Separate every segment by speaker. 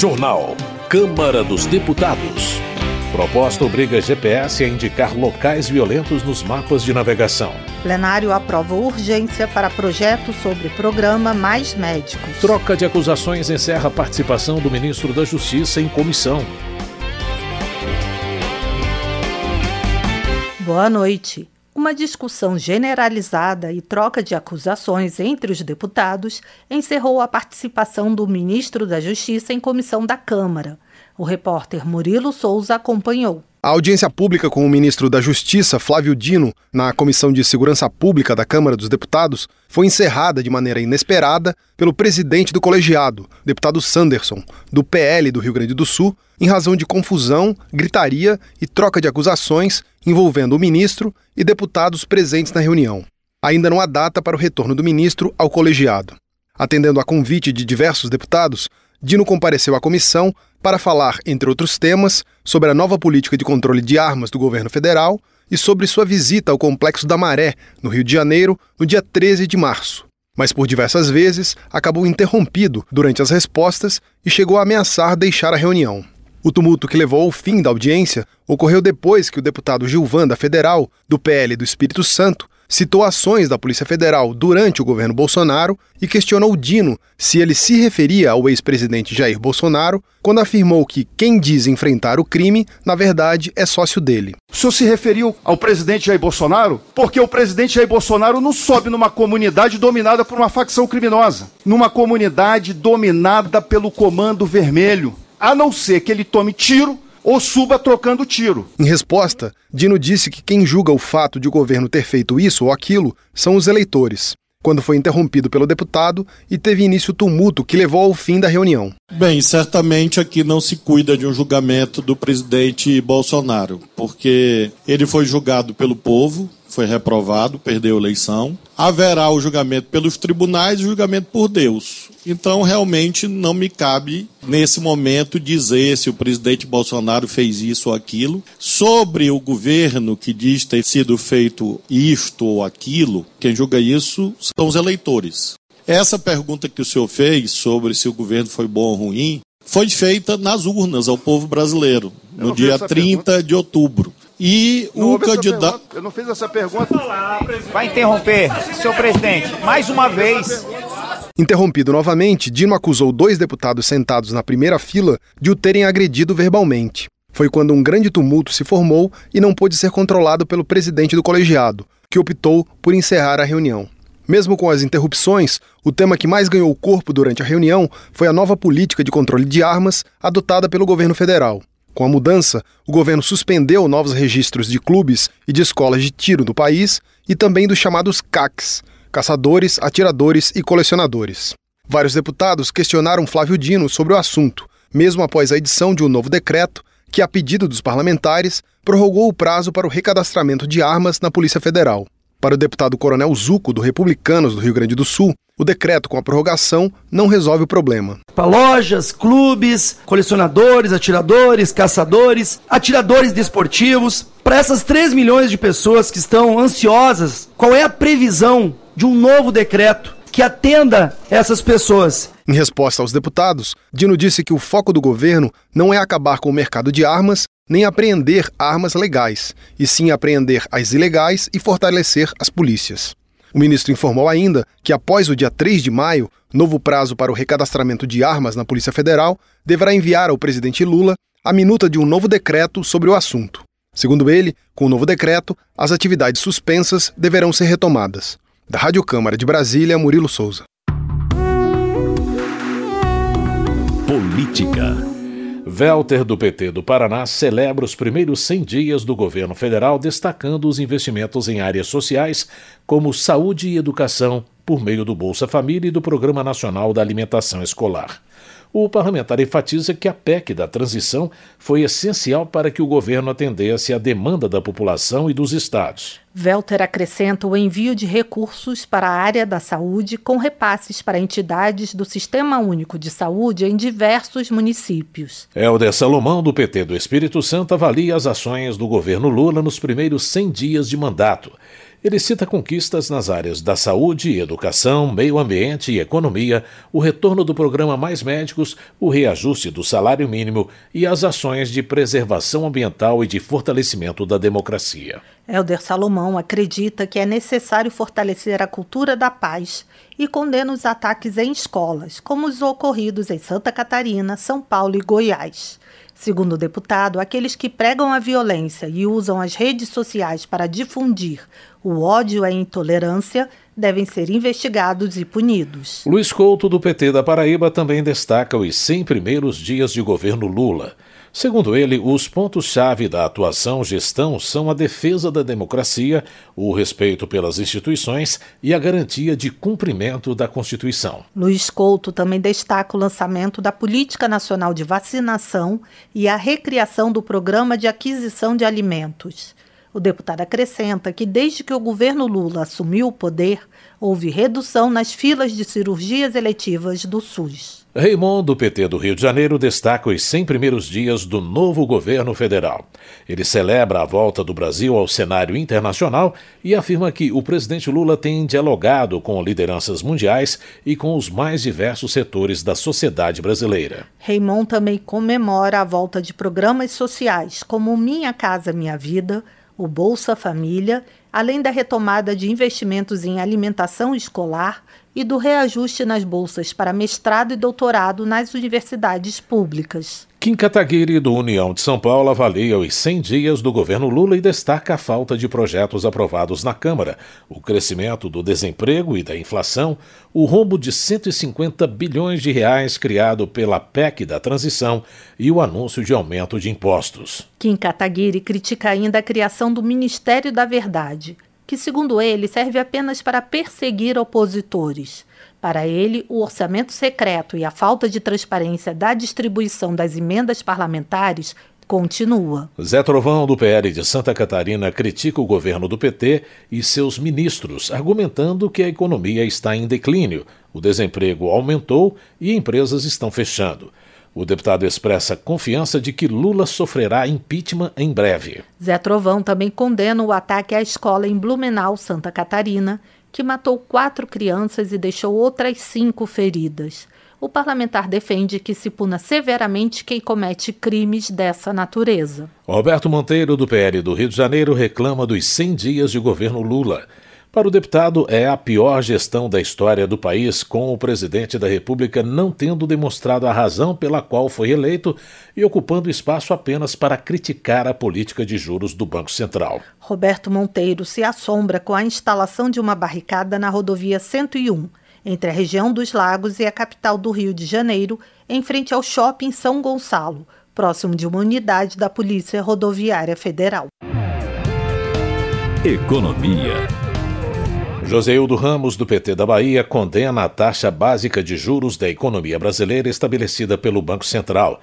Speaker 1: Jornal. Câmara dos Deputados. Proposta obriga GPS a indicar locais violentos nos mapas de navegação.
Speaker 2: Plenário aprova urgência para projeto sobre programa Mais Médicos.
Speaker 1: Troca de acusações encerra a participação do ministro da Justiça em comissão.
Speaker 2: Boa noite. Uma discussão generalizada e troca de acusações entre os deputados encerrou a participação do ministro da Justiça em comissão da Câmara. O repórter Murilo Souza acompanhou.
Speaker 3: A audiência pública com o ministro da Justiça, Flávio Dino, na Comissão de Segurança Pública da Câmara dos Deputados, foi encerrada de maneira inesperada pelo presidente do colegiado, deputado Sanderson, do PL do Rio Grande do Sul, em razão de confusão, gritaria e troca de acusações envolvendo o ministro e deputados presentes na reunião. Ainda não há data para o retorno do ministro ao colegiado. Atendendo a convite de diversos deputados, Dino compareceu à comissão para falar, entre outros temas, sobre a nova política de controle de armas do governo federal e sobre sua visita ao Complexo da Maré, no Rio de Janeiro, no dia 13 de março. Mas por diversas vezes acabou interrompido durante as respostas e chegou a ameaçar deixar a reunião. O tumulto que levou ao fim da audiência ocorreu depois que o deputado Gilvan da Federal, do PL do Espírito Santo, citou ações da Polícia Federal durante o governo Bolsonaro e questionou Dino se ele se referia ao ex-presidente Jair Bolsonaro quando afirmou que quem diz enfrentar o crime, na verdade, é sócio dele.
Speaker 4: O senhor se referiu ao presidente Jair Bolsonaro? Porque o presidente Jair Bolsonaro não sobe numa comunidade dominada por uma facção criminosa, numa comunidade dominada pelo Comando Vermelho, a não ser que ele tome tiro ou suba trocando tiro.
Speaker 3: Em resposta, Dino disse que quem julga o fato de o governo ter feito isso ou aquilo são os eleitores. Quando foi interrompido pelo deputado e teve início o tumulto que levou ao fim da reunião.
Speaker 5: Bem, certamente aqui não se cuida de um julgamento do presidente Bolsonaro, porque ele foi julgado pelo povo, foi reprovado, perdeu a eleição. Haverá o julgamento pelos tribunais e o julgamento por Deus. Então, realmente, não me cabe, nesse momento, dizer se o presidente Bolsonaro fez isso ou aquilo. Sobre o governo que diz ter sido feito isto ou aquilo, quem julga isso são os eleitores. Essa pergunta que o senhor fez sobre se o governo foi bom ou ruim foi feita nas urnas ao povo brasileiro, no dia 30 pergunta. de outubro. E
Speaker 4: não
Speaker 5: o candidato.
Speaker 4: Eu não fiz essa pergunta.
Speaker 6: Vai interromper, senhor presidente, mais uma vez.
Speaker 3: Interrompido novamente, Dino acusou dois deputados sentados na primeira fila de o terem agredido verbalmente. Foi quando um grande tumulto se formou e não pôde ser controlado pelo presidente do colegiado, que optou por encerrar a reunião. Mesmo com as interrupções, o tema que mais ganhou corpo durante a reunião foi a nova política de controle de armas adotada pelo governo federal. Com a mudança, o governo suspendeu novos registros de clubes e de escolas de tiro no país e também dos chamados CACs, caçadores, atiradores e colecionadores. Vários deputados questionaram Flávio Dino sobre o assunto, mesmo após a edição de um novo decreto que, a pedido dos parlamentares, prorrogou o prazo para o recadastramento de armas na Polícia Federal. Para o deputado Coronel Zuco, do Republicanos do Rio Grande do Sul, o decreto com a prorrogação não resolve o problema.
Speaker 7: Para lojas, clubes, colecionadores, atiradores, caçadores, atiradores desportivos, para essas 3 milhões de pessoas que estão ansiosas, qual é a previsão de um novo decreto que atenda essas pessoas.
Speaker 3: Em resposta aos deputados, Dino disse que o foco do governo não é acabar com o mercado de armas, nem apreender armas legais, e sim apreender as ilegais e fortalecer as polícias. O ministro informou ainda que, após o dia 3 de maio, novo prazo para o recadastramento de armas na Polícia Federal, deverá enviar ao presidente Lula a minuta de um novo decreto sobre o assunto. Segundo ele, com o novo decreto, as atividades suspensas deverão ser retomadas. Da Rádio Câmara de Brasília, Murilo Souza.
Speaker 1: Política. Velter do PT do Paraná celebra os primeiros 100 dias do governo federal, destacando os investimentos em áreas sociais, como saúde e educação, por meio do Bolsa Família e do Programa Nacional da Alimentação Escolar. O parlamentar enfatiza que a PEC da transição foi essencial para que o governo atendesse à demanda da população e dos estados.
Speaker 2: Velter acrescenta o envio de recursos para a área da saúde com repasses para entidades do Sistema Único de Saúde em diversos municípios.
Speaker 1: Helder Salomão, do PT do Espírito Santo, avalia as ações do governo Lula nos primeiros 100 dias de mandato Ele cita conquistas nas áreas da saúde, educação, meio ambiente e economia, o retorno do programa Mais Médicos, o reajuste do salário mínimo e as ações de preservação ambiental e de fortalecimento da democracia.
Speaker 2: Helder Salomão acredita que é necessário fortalecer a cultura da paz e condena os ataques em escolas, como os ocorridos em Santa Catarina, São Paulo e Goiás. Segundo o deputado, aqueles que pregam a violência e usam as redes sociais para difundir o ódio e a intolerância devem ser investigados e punidos.
Speaker 1: Luiz Couto, do PT da Paraíba, também destaca os 100 primeiros dias de governo Lula. Segundo ele, os pontos-chave da atuação gestão são a defesa da democracia, o respeito pelas instituições e a garantia de cumprimento da Constituição.
Speaker 2: Luiz Couto também destaca o lançamento da Política Nacional de Vacinação e a recriação do Programa de Aquisição de Alimentos. O deputado acrescenta que, desde que o governo Lula assumiu o poder, houve redução nas filas de cirurgias eletivas do SUS.
Speaker 1: Raymond, do PT do Rio de Janeiro, destaca os 100 primeiros dias do novo governo federal. Ele celebra a volta do Brasil ao cenário internacional e afirma que o presidente Lula tem dialogado com lideranças mundiais e com os mais diversos setores da sociedade brasileira.
Speaker 2: Raymond também comemora a volta de programas sociais como Minha Casa Minha Vida, o Bolsa Família, além da retomada de investimentos em alimentação escolar e do reajuste nas bolsas para mestrado e doutorado nas universidades públicas.
Speaker 1: Kim Kataguiri, do União de São Paulo, avalia os 100 dias do governo Lula e destaca a falta de projetos aprovados na Câmara, o crescimento do desemprego e da inflação, o rombo de 150 bilhões de reais criado pela PEC da transição e o anúncio de aumento de impostos.
Speaker 2: Kim Kataguiri critica ainda a criação do Ministério da Verdade, que, segundo ele, serve apenas para perseguir opositores. Para ele, o orçamento secreto e a falta de transparência da distribuição das emendas parlamentares continua.
Speaker 1: Zé Trovão, do PL de Santa Catarina, critica o governo do PT e seus ministros, argumentando que a economia está em declínio, o desemprego aumentou e empresas estão fechando. O deputado expressa confiança de que Lula sofrerá impeachment em breve.
Speaker 2: Zé Trovão também condena o ataque à escola em Blumenau, Santa Catarina, que matou quatro crianças e deixou outras cinco feridas. O parlamentar defende que se puna severamente quem comete crimes dessa natureza.
Speaker 1: Roberto Monteiro, do PL do Rio de Janeiro, reclama dos 100 dias de governo Lula. Para o deputado, é a pior gestão da história do país, com o presidente da República não tendo demonstrado a razão pela qual foi eleito e ocupando espaço apenas para criticar a política de juros do Banco Central.
Speaker 2: Roberto Monteiro se assombra com a instalação de uma barricada na rodovia 101, entre a região dos Lagos e a capital do Rio de Janeiro, em frente ao shopping São Gonçalo, próximo de uma unidade da Polícia Rodoviária Federal.
Speaker 1: Economia. Joseildo Ramos, do PT da Bahia, condena a taxa básica de juros da economia brasileira estabelecida pelo Banco Central.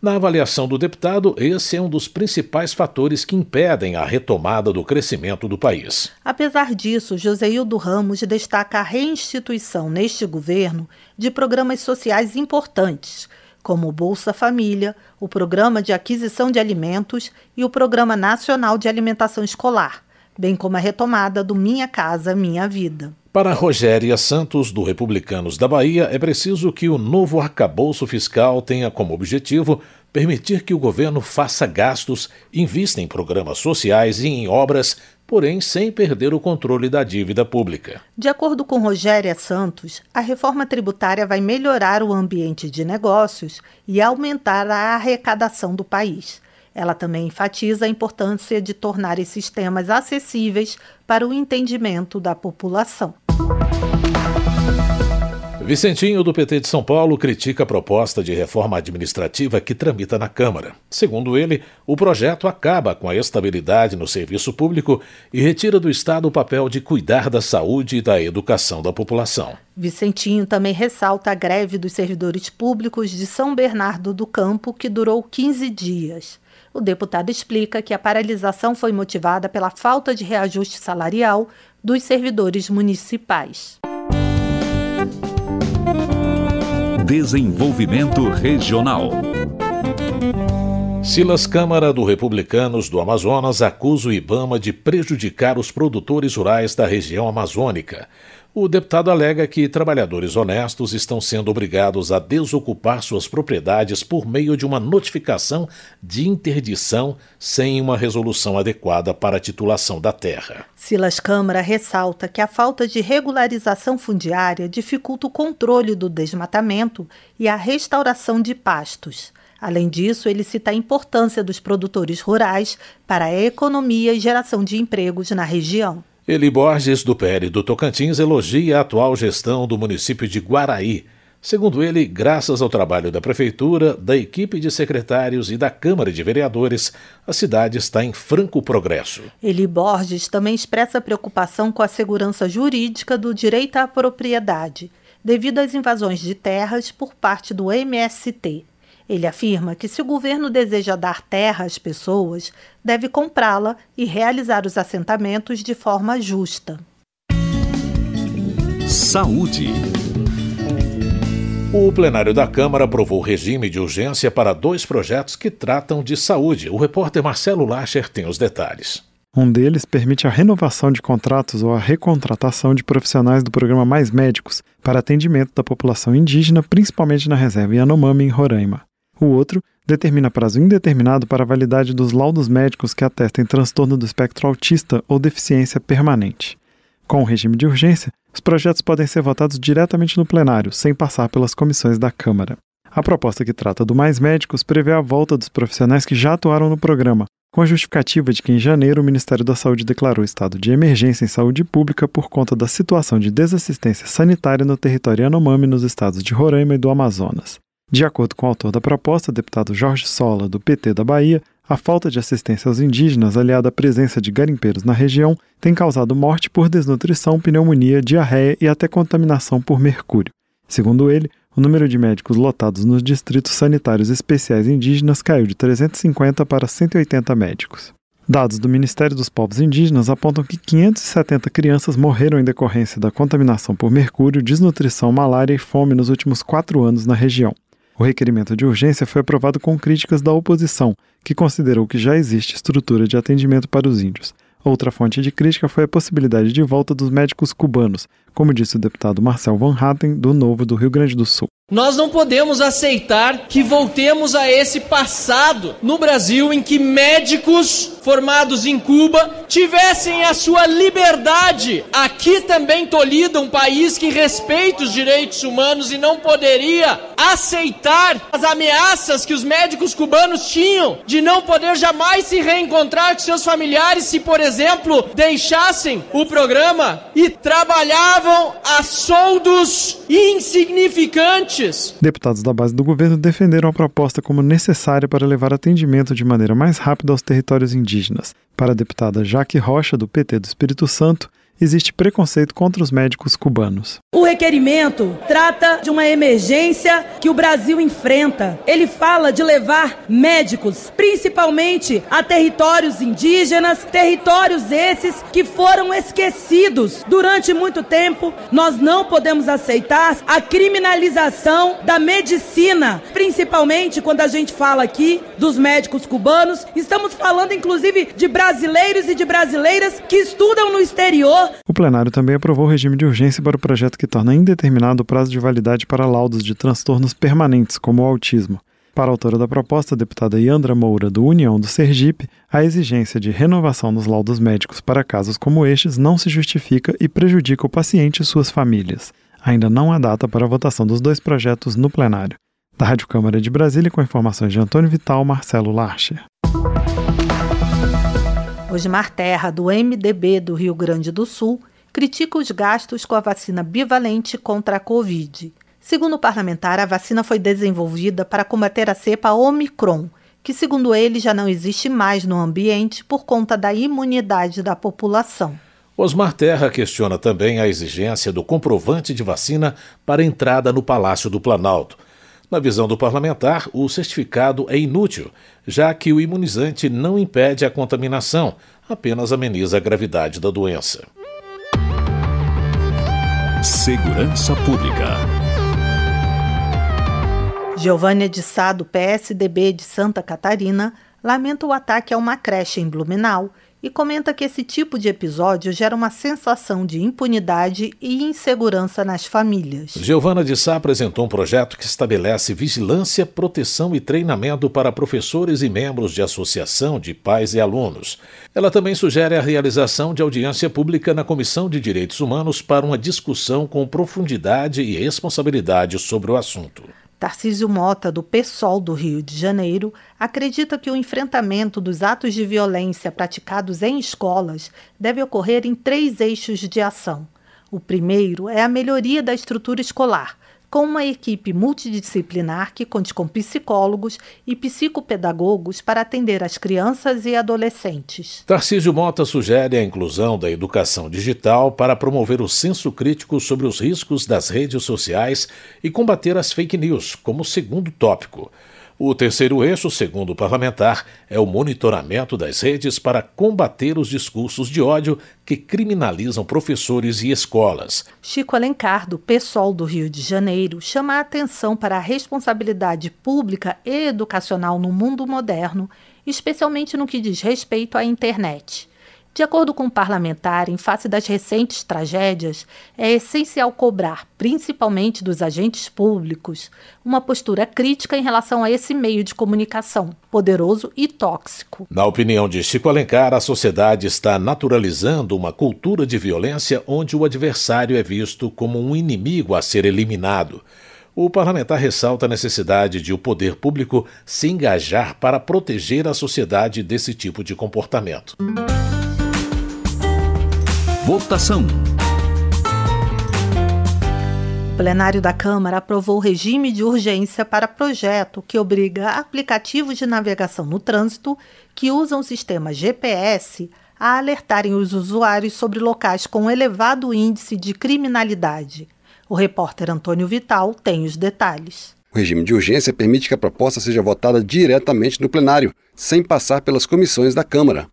Speaker 1: Na avaliação do deputado, esse é um dos principais fatores que impedem a retomada do crescimento do país.
Speaker 2: Apesar disso, Joseildo Ramos destaca a reinstituição neste governo de programas sociais importantes, como o Bolsa Família, o Programa de Aquisição de Alimentos e o Programa Nacional de Alimentação Escolar bem como a retomada do Minha Casa Minha Vida.
Speaker 1: Para Rogéria Santos, do Republicanos da Bahia, é preciso que o novo arcabouço fiscal tenha como objetivo permitir que o governo faça gastos, invista em programas sociais e em obras, porém sem perder o controle da dívida pública.
Speaker 2: De acordo com Rogéria Santos, a reforma tributária vai melhorar o ambiente de negócios e aumentar a arrecadação do país. Ela também enfatiza a importância de tornar esses temas acessíveis para o entendimento da população.
Speaker 1: Vicentinho, do PT de São Paulo, critica a proposta de reforma administrativa que tramita na Câmara. Segundo ele, o projeto acaba com a estabilidade no serviço público e retira do Estado o papel de cuidar da saúde e da educação da população.
Speaker 2: Vicentinho também ressalta a greve dos servidores públicos de São Bernardo do Campo, que durou 15 dias. O deputado explica que a paralisação foi motivada pela falta de reajuste salarial dos servidores municipais.
Speaker 8: Desenvolvimento Regional.
Speaker 1: Silas Câmara do Republicanos do Amazonas acusa o Ibama de prejudicar os produtores rurais da região amazônica. O deputado alega que trabalhadores honestos estão sendo obrigados a desocupar suas propriedades por meio de uma notificação de interdição sem uma resolução adequada para a titulação da terra.
Speaker 2: Silas Câmara ressalta que a falta de regularização fundiária dificulta o controle do desmatamento e a restauração de pastos. Além disso, ele cita a importância dos produtores rurais para a economia e geração de empregos na região.
Speaker 1: Eli Borges, do PL do Tocantins, elogia a atual gestão do município de Guaraí. Segundo ele, graças ao trabalho da Prefeitura, da equipe de secretários e da Câmara de Vereadores, a cidade está em franco progresso.
Speaker 2: Eli Borges também expressa preocupação com a segurança jurídica do direito à propriedade, devido às invasões de terras por parte do MST. Ele afirma que se o governo deseja dar terra às pessoas, deve comprá-la e realizar os assentamentos de forma justa.
Speaker 1: Saúde. O plenário da Câmara aprovou regime de urgência para dois projetos que tratam de saúde. O repórter Marcelo Lacher tem os detalhes.
Speaker 8: Um deles permite a renovação de contratos ou a recontratação de profissionais do programa Mais Médicos para atendimento da população indígena, principalmente na reserva Yanomami, em Roraima. O outro determina prazo indeterminado para a validade dos laudos médicos que atestem transtorno do espectro autista ou deficiência permanente. Com o regime de urgência, os projetos podem ser votados diretamente no plenário, sem passar pelas comissões da Câmara. A proposta que trata do Mais Médicos prevê a volta dos profissionais que já atuaram no programa, com a justificativa de que em janeiro o Ministério da Saúde declarou estado de emergência em saúde pública por conta da situação de desassistência sanitária no território Yanomami nos estados de Roraima e do Amazonas. De acordo com o autor da proposta, deputado Jorge Sola, do PT da Bahia, a falta de assistência aos indígenas, aliada à presença de garimpeiros na região, tem causado morte por desnutrição, pneumonia, diarreia e até contaminação por mercúrio. Segundo ele, o número de médicos lotados nos distritos sanitários especiais indígenas caiu de 350 para 180 médicos. Dados do Ministério dos Povos Indígenas apontam que 570 crianças morreram em decorrência da contaminação por mercúrio, desnutrição, malária e fome nos últimos quatro anos na região. O requerimento de urgência foi aprovado com críticas da oposição, que considerou que já existe estrutura de atendimento para os índios. Outra fonte de crítica foi a possibilidade de volta dos médicos cubanos, como disse o deputado Marcel Van Hatten, do Novo do Rio Grande do Sul.
Speaker 9: Nós não podemos aceitar que voltemos a esse passado no Brasil em que médicos formados em Cuba tivessem a sua liberdade aqui também tolhida, um país que respeita os direitos humanos e não poderia aceitar as ameaças que os médicos cubanos tinham de não poder jamais se reencontrar com seus familiares se, por exemplo, deixassem o programa e trabalhavam a soldos insignificantes
Speaker 8: Deputados da base do governo defenderam a proposta como necessária para levar atendimento de maneira mais rápida aos territórios indígenas. Para a deputada Jaque Rocha, do PT do Espírito Santo, existe preconceito contra os médicos cubanos.
Speaker 10: O requerimento trata de uma emergência que o Brasil enfrenta. Ele fala de levar médicos, principalmente a territórios indígenas, territórios esses que foram esquecidos durante muito tempo. Nós não podemos aceitar a criminalização da medicina, principalmente quando a gente fala aqui dos médicos cubanos. Estamos falando inclusive de brasileiros e de brasileiras que estudam no exterior
Speaker 8: o plenário também aprovou o regime de urgência para o projeto que torna indeterminado o prazo de validade para laudos de transtornos permanentes, como o autismo. Para a autora da proposta, a deputada Yandra Moura, do União do Sergipe, a exigência de renovação nos laudos médicos para casos como estes não se justifica e prejudica o paciente e suas famílias. Ainda não há data para a votação dos dois projetos no plenário. Da Rádio Câmara de Brasília, com informações de Antônio Vital, Marcelo Larcher.
Speaker 2: Osmar Terra, do MDB do Rio Grande do Sul, critica os gastos com a vacina bivalente contra a Covid. Segundo o parlamentar, a vacina foi desenvolvida para combater a cepa Omicron, que, segundo ele, já não existe mais no ambiente por conta da imunidade da população.
Speaker 1: Osmar Terra questiona também a exigência do comprovante de vacina para entrada no Palácio do Planalto. Na visão do parlamentar, o certificado é inútil, já que o imunizante não impede a contaminação, apenas ameniza a gravidade da doença.
Speaker 2: Segurança Pública. Giovânia de Sá, do PSDB de Santa Catarina, lamenta o ataque a uma creche em Blumenau e comenta que esse tipo de episódio gera uma sensação de impunidade e insegurança nas famílias.
Speaker 1: Giovana de Sá apresentou um projeto que estabelece vigilância, proteção e treinamento para professores e membros de associação de pais e alunos. Ela também sugere a realização de audiência pública na Comissão de Direitos Humanos para uma discussão com profundidade e responsabilidade sobre o assunto.
Speaker 2: Tarcísio Mota, do PSOL do Rio de Janeiro, acredita que o enfrentamento dos atos de violência praticados em escolas deve ocorrer em três eixos de ação. O primeiro é a melhoria da estrutura escolar, com uma equipe multidisciplinar que conte com psicólogos e psicopedagogos para atender as crianças e adolescentes.
Speaker 1: Tarcísio Mota sugere a inclusão da educação digital para promover o senso crítico sobre os riscos das redes sociais e combater as fake news, como segundo tópico. O terceiro eixo, segundo o parlamentar, é o monitoramento das redes para combater os discursos de ódio que criminalizam professores e escolas.
Speaker 2: Chico Alencar, do PSOL do Rio de Janeiro, chama a atenção para a responsabilidade pública e educacional no mundo moderno, especialmente no que diz respeito à internet. De acordo com o parlamentar, em face das recentes tragédias, é essencial cobrar, principalmente dos agentes públicos, uma postura crítica em relação a esse meio de comunicação, poderoso e tóxico.
Speaker 1: Na opinião de Chico Alencar, a sociedade está naturalizando uma cultura de violência onde o adversário é visto como um inimigo a ser eliminado. O parlamentar ressalta a necessidade de o poder público se engajar para proteger a sociedade desse tipo de comportamento.
Speaker 2: Votação. O plenário da Câmara aprovou o regime de urgência para projeto que obriga aplicativos de navegação no trânsito que usam o sistema GPS a alertarem os usuários sobre locais com elevado índice de criminalidade. O repórter Antônio Vital tem os detalhes.
Speaker 11: O regime de urgência permite que a proposta seja votada diretamente no plenário, sem passar pelas comissões da Câmara.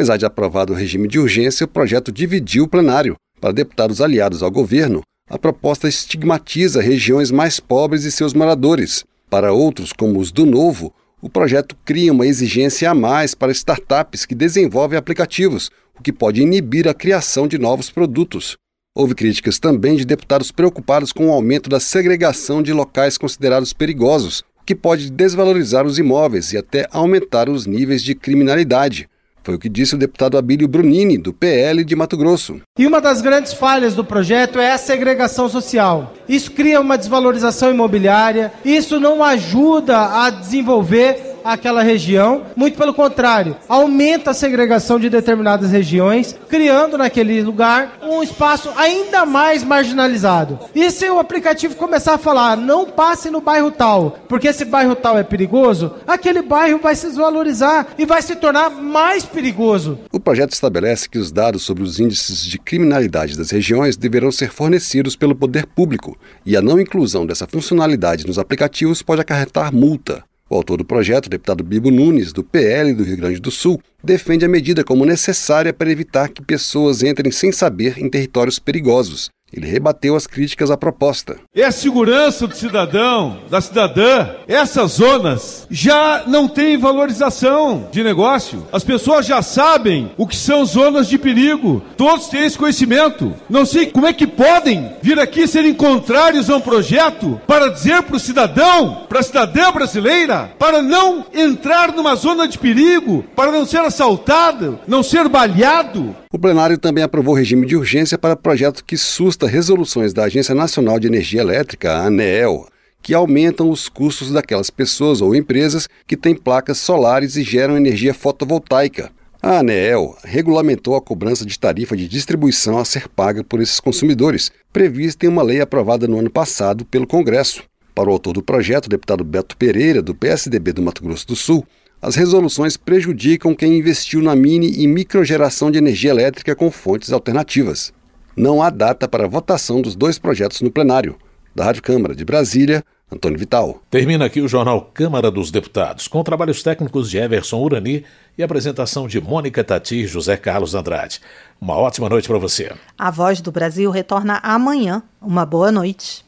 Speaker 11: Apesar de aprovado o regime de urgência, o projeto dividiu o plenário. Para deputados aliados ao governo, a proposta estigmatiza regiões mais pobres e seus moradores. Para outros, como os do Novo, o projeto cria uma exigência a mais para startups que desenvolvem aplicativos, o que pode inibir a criação de novos produtos. Houve críticas também de deputados preocupados com o aumento da segregação de locais considerados perigosos, o que pode desvalorizar os imóveis e até aumentar os níveis de criminalidade. Foi o que disse o deputado Abílio Brunini, do PL de Mato Grosso.
Speaker 12: E uma das grandes falhas do projeto é a segregação social. Isso cria uma desvalorização imobiliária, isso não ajuda a desenvolver aquela região, muito pelo contrário, aumenta a segregação de determinadas regiões, criando naquele lugar um espaço ainda mais marginalizado. E se o aplicativo começar a falar, não passe no bairro tal, porque esse bairro tal é perigoso, aquele bairro vai se desvalorizar e vai se tornar mais perigoso.
Speaker 11: O projeto estabelece que os dados sobre os índices de criminalidade das regiões deverão ser fornecidos pelo poder público, e a não inclusão dessa funcionalidade nos aplicativos pode acarretar multa. O autor do projeto, o deputado Bibo Nunes, do PL do Rio Grande do Sul, defende a medida como necessária para evitar que pessoas entrem sem saber em territórios perigosos ele rebateu as críticas à proposta.
Speaker 13: É a segurança do cidadão, da cidadã. Essas zonas já não têm valorização de negócio. As pessoas já sabem o que são zonas de perigo. Todos têm esse conhecimento. Não sei como é que podem vir aqui serem contrários a um projeto para dizer para o cidadão, para a cidadã brasileira, para não entrar numa zona de perigo, para não ser assaltado, não ser baleado.
Speaker 11: O plenário também aprovou regime de urgência para projeto que susta resoluções da Agência Nacional de Energia Elétrica, a ANEEL, que aumentam os custos daquelas pessoas ou empresas que têm placas solares e geram energia fotovoltaica. A ANEEL regulamentou a cobrança de tarifa de distribuição a ser paga por esses consumidores, prevista em uma lei aprovada no ano passado pelo Congresso. Para o autor do projeto, o deputado Beto Pereira, do PSDB do Mato Grosso do Sul, as resoluções prejudicam quem investiu na mini e microgeração de energia elétrica com fontes alternativas. Não há data para votação dos dois projetos no plenário. Da Rádio Câmara de Brasília, Antônio Vital.
Speaker 1: Termina aqui o jornal Câmara dos Deputados, com trabalhos técnicos de Everson Urani e apresentação de Mônica Tati e José Carlos Andrade. Uma ótima noite para você.
Speaker 2: A Voz do Brasil retorna amanhã. Uma boa noite.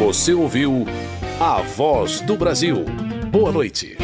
Speaker 1: Você ouviu A Voz do Brasil. Boa noite.